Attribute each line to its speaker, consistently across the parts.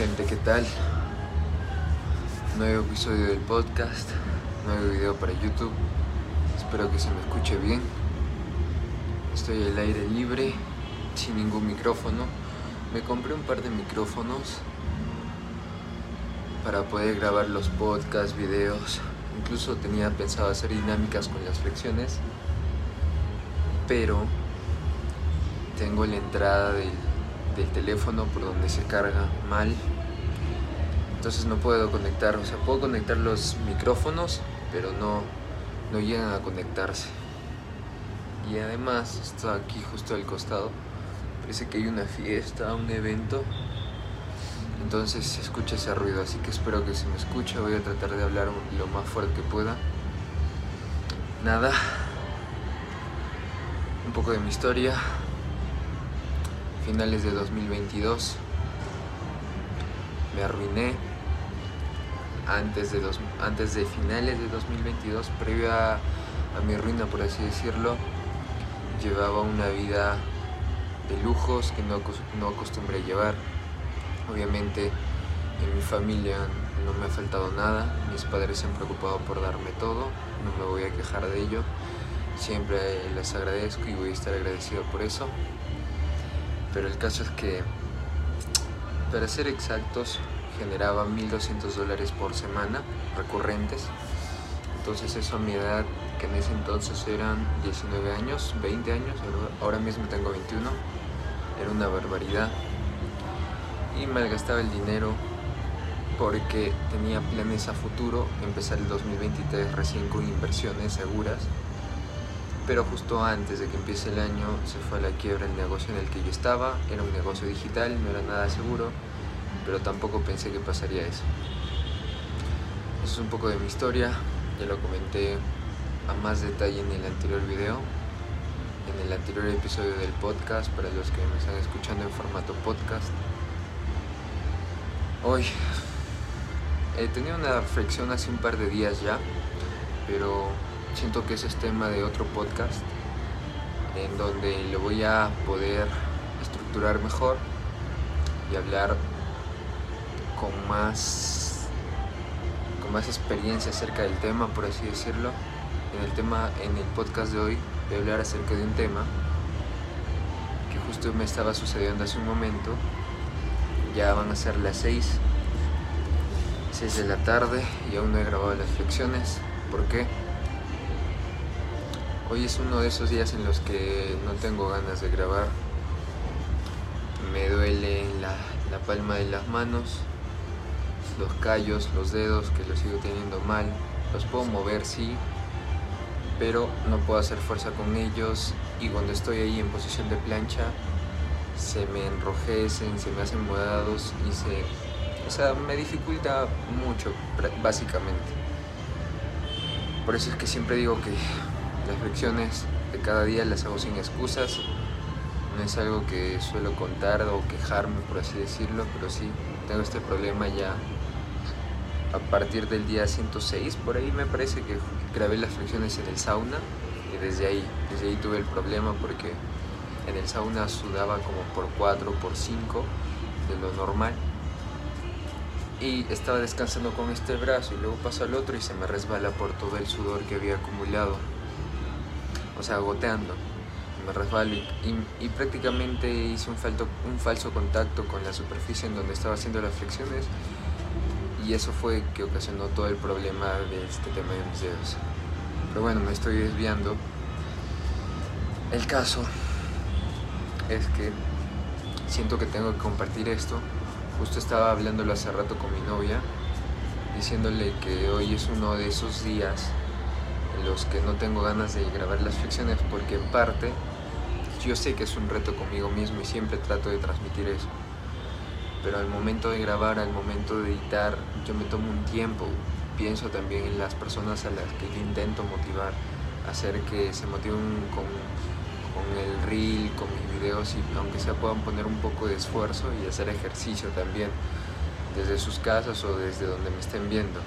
Speaker 1: gente, ¿qué tal? Nuevo episodio del podcast, nuevo video para YouTube. Espero que se me escuche bien. Estoy al aire libre, sin ningún micrófono. Me compré un par de micrófonos para poder grabar los podcasts, videos. Incluso tenía pensado hacer dinámicas con las flexiones, pero tengo la entrada del, del teléfono por donde se carga mal. Entonces no puedo conectar, o sea, puedo conectar los micrófonos, pero no, no llegan a conectarse. Y además, está aquí justo al costado, parece que hay una fiesta, un evento. Entonces se escucha ese ruido, así que espero que se me escuche. Voy a tratar de hablar lo más fuerte que pueda. Nada. Un poco de mi historia. Finales de 2022. Me arruiné. Antes de, dos, antes de finales de 2022, previo a, a mi ruina, por así decirlo, llevaba una vida de lujos que no, no acostumbré a llevar. Obviamente en mi familia no me ha faltado nada, mis padres se han preocupado por darme todo, no me voy a quejar de ello, siempre les agradezco y voy a estar agradecido por eso. Pero el caso es que, para ser exactos, generaba 1.200 dólares por semana recurrentes. Entonces eso a mi edad, que en ese entonces eran 19 años, 20 años, ahora mismo tengo 21, era una barbaridad. Y malgastaba el dinero porque tenía planes a futuro, empezar el 2023 recién con inversiones seguras. Pero justo antes de que empiece el año se fue a la quiebra el negocio en el que yo estaba, era un negocio digital, no era nada seguro, pero tampoco pensé que pasaría eso. Eso es un poco de mi historia, ya lo comenté a más detalle en el anterior video, en el anterior episodio del podcast, para los que me están escuchando en formato podcast. Hoy he tenido una flexión hace un par de días ya, pero siento que ese es tema de otro podcast, en donde lo voy a poder estructurar mejor y hablar con más con más experiencia acerca del tema, por así decirlo. En el tema en el podcast de hoy voy a hablar acerca de un tema que justo me estaba sucediendo hace un momento. Ya van a ser las 6 6 de la tarde y aún no he grabado las flexiones. ¿Por qué? Hoy es uno de esos días en los que no tengo ganas de grabar. Me duele la, la palma de las manos, los callos, los dedos que los sigo teniendo mal. Los puedo mover, sí, pero no puedo hacer fuerza con ellos y cuando estoy ahí en posición de plancha se me enrojecen, se me hacen modados y se... O sea, me dificulta mucho, básicamente. Por eso es que siempre digo que las flexiones de cada día las hago sin excusas. No es algo que suelo contar o quejarme, por así decirlo, pero sí tengo este problema ya a partir del día 106. Por ahí me parece que grabé las flexiones en el sauna y desde ahí, desde ahí tuve el problema porque en el sauna sudaba como por 4, por 5 de lo normal. Y estaba descansando con este brazo y luego paso al otro y se me resbala por todo el sudor que había acumulado. O sea, goteando. Me resbalo y, prácticamente hice un, un falso contacto con la superficie en donde estaba haciendo las flexiones y eso fue que ocasionó todo el problema de este tema de mis dedos. Pero bueno, me estoy desviando. El caso es que siento que tengo que compartir esto. Justo estaba hablándolo hace rato con mi novia, diciéndole que hoy es uno de esos días en los que no tengo ganas de grabar las flexiones porque en parte yo sé que es un reto conmigo mismo y siempre trato de transmitir eso pero al momento de grabar, al momento de editar, yo me tomo un tiempo. Pienso también en las personas a las que yo intento motivar, hacer que se motiven con, con el reel, con mis videos y aunque sea puedan poner un poco de esfuerzo y hacer ejercicio también desde sus casas o desde donde me estén viendo.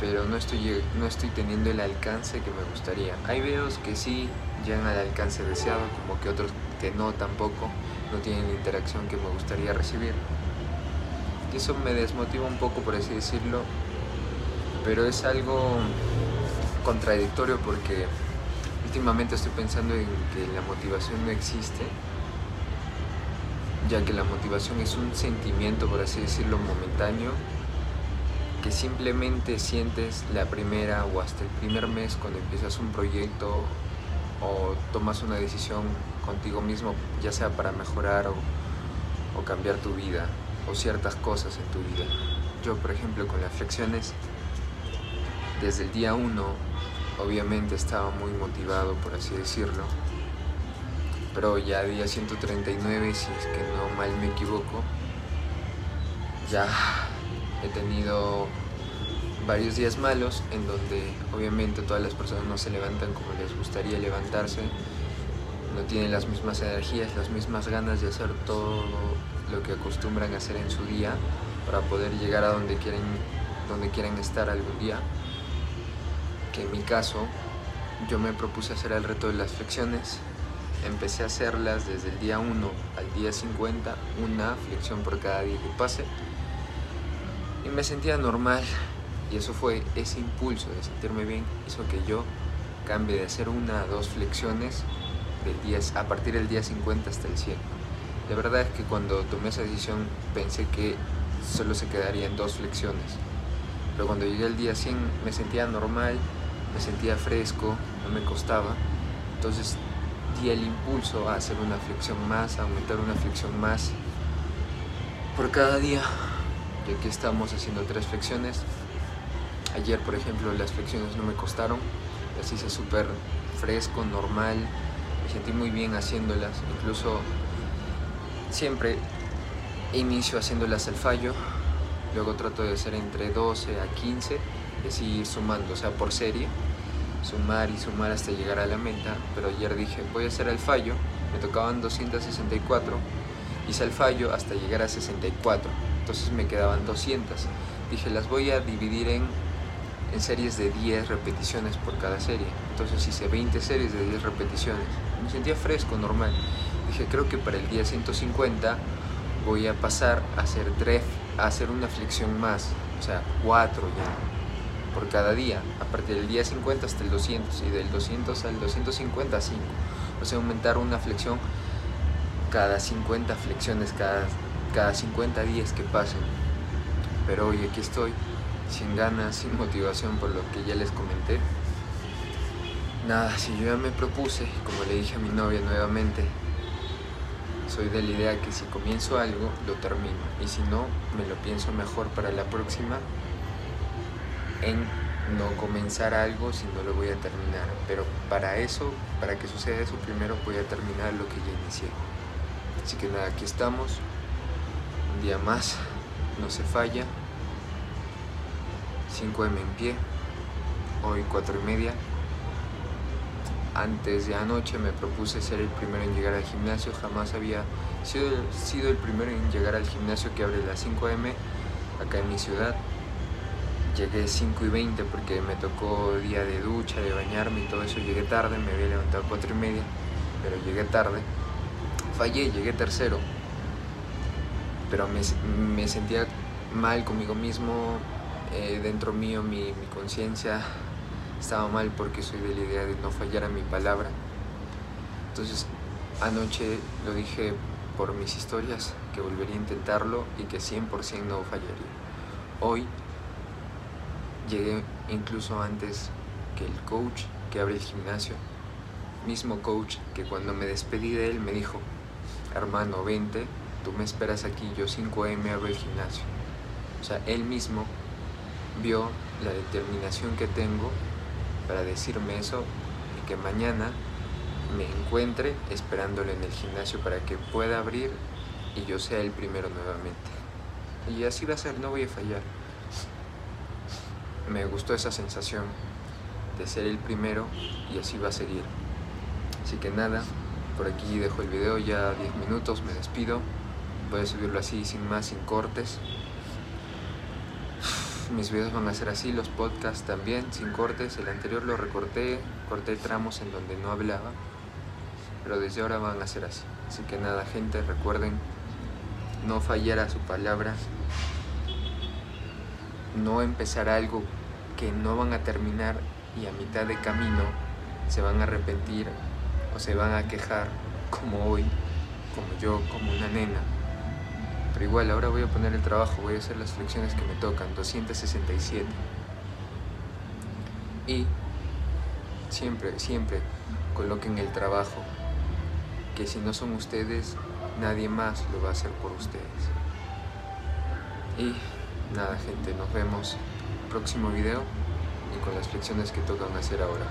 Speaker 1: pero no estoy, no estoy teniendo el alcance que me gustaría. Hay videos que sí llegan al alcance deseado, como que otros que no tampoco, no tienen la interacción que me gustaría recibir. Y eso me desmotiva un poco, por así decirlo, pero es algo contradictorio porque últimamente estoy pensando en que la motivación no existe, ya que la motivación es un sentimiento, por así decirlo, momentáneo, que simplemente sientes la primera o hasta el primer mes cuando empiezas un proyecto o tomas una decisión contigo mismo, ya sea para mejorar o, cambiar tu vida o ciertas cosas en tu vida. Yo, por ejemplo, con las flexiones, desde el día 1, obviamente estaba muy motivado, por así decirlo, pero ya día 139, si es que no mal me equivoco, ya he tenido varios días malos en donde obviamente todas las personas no se levantan como les gustaría levantarse, no tienen las mismas energías, las mismas ganas de hacer todo lo que acostumbran a hacer en su día para poder llegar a donde quieren, donde quieren estar algún día. Que en mi caso yo me propuse hacer el reto de las flexiones empecé a hacerlas desde el día 1 al día 50, una flexión por cada día que pase. Y me sentía normal. Y eso fue ese impulso de sentirme bien, hizo que yo cambie de hacer una a dos flexiones del día, a partir del día 50 hasta el 100. La verdad es que cuando tomé esa decisión pensé que solo se quedaría en dos flexiones. Pero cuando llegué al día 100 me sentía normal, me sentía fresco, no me costaba. Entonces di el impulso a hacer una flexión más, a aumentar una flexión más por cada día. Y aquí estamos haciendo tres flexiones. Ayer, por ejemplo, las flexiones no me costaron, las hice súper fresco, normal, me sentí muy bien haciéndolas, incluso siempre inicio haciéndolas al fallo, luego trato de hacer entre 12 a 15 y así ir sumando, o sea, por serie sumar y sumar hasta llegar a la meta, pero ayer dije voy a hacer el fallo, me tocaban 264, hice el fallo hasta llegar a 64, entonces me quedaban 200. Dije las voy a dividir en, en series de 10 repeticiones por cada serie, entonces hice 20 series de 10 repeticiones, me sentía fresco, normal. Dije creo que para el día 150 voy a pasar a hacer, tres, a hacer una flexión más, o sea, 4 ya por cada día, a partir del día 50 hasta el 200 y del 200 al 250 5. O sea, aumentar una flexión cada 50 flexiones, cada, cada 50 días que pasen. Pero hoy aquí estoy, sin ganas, sin motivación por lo que ya les comenté. Nada, si yo ya me propuse, como le dije a mi novia nuevamente, soy de la idea que si comienzo algo, lo termino. Y si no, me lo pienso mejor para la próxima en no comenzar algo si no lo voy a terminar. Pero para eso, para que suceda eso, primero voy a terminar lo que ya inicié. Así que nada, aquí estamos. Un día más, no se falla. 5M en pie. Hoy 4 y media. Antes de anoche me propuse ser el primero en llegar al gimnasio. Jamás había sido, el primero en llegar al gimnasio que abre las 5M acá en mi ciudad llegué 5 y 20 porque me tocó día de ducha, de bañarme y todo eso. Llegué tarde, me había levantado a 4 y media, pero llegué tarde. Fallé, llegué tercero. Pero me, sentía mal conmigo mismo, eh, dentro mío mi, mi conciencia estaba mal porque soy de la idea de no fallar a mi palabra. Entonces anoche lo dije por mis historias que volvería a intentarlo y que 100% no fallaría. Hoy Llegué incluso antes que el coach que abre el gimnasio, mismo coach que cuando me despedí de él me dijo, hermano, vente, tú me esperas aquí, yo 5am abro el gimnasio. O sea, él mismo vio la determinación que tengo para decirme eso y que mañana me encuentre esperándole en el gimnasio para que pueda abrir y yo sea el primero nuevamente. Y así va a ser, no voy a fallar me gustó esa sensación de ser el primero y así va a seguir. Así que nada, por aquí dejo el video ya 10 minutos, me despido. Voy a subirlo así sin más, sin cortes. Mis videos van a ser así, los podcasts también, sin cortes. El anterior lo recorté, corté tramos en donde no hablaba, pero desde ahora van a ser así. Así que nada, gente, recuerden no fallar a su palabra, no empezar algo que no van a terminar y a mitad de camino se van a arrepentir o se van a quejar como hoy, como yo, como una nena. Pero igual, ahora voy a poner el trabajo, voy a hacer las lecciones que me tocan, 267. Y siempre, siempre coloquen el trabajo, que si no son ustedes, nadie más lo va a hacer por ustedes. Y nada, gente, nos vemos en el próximo video y con las flexiones que tocan hacer ahora.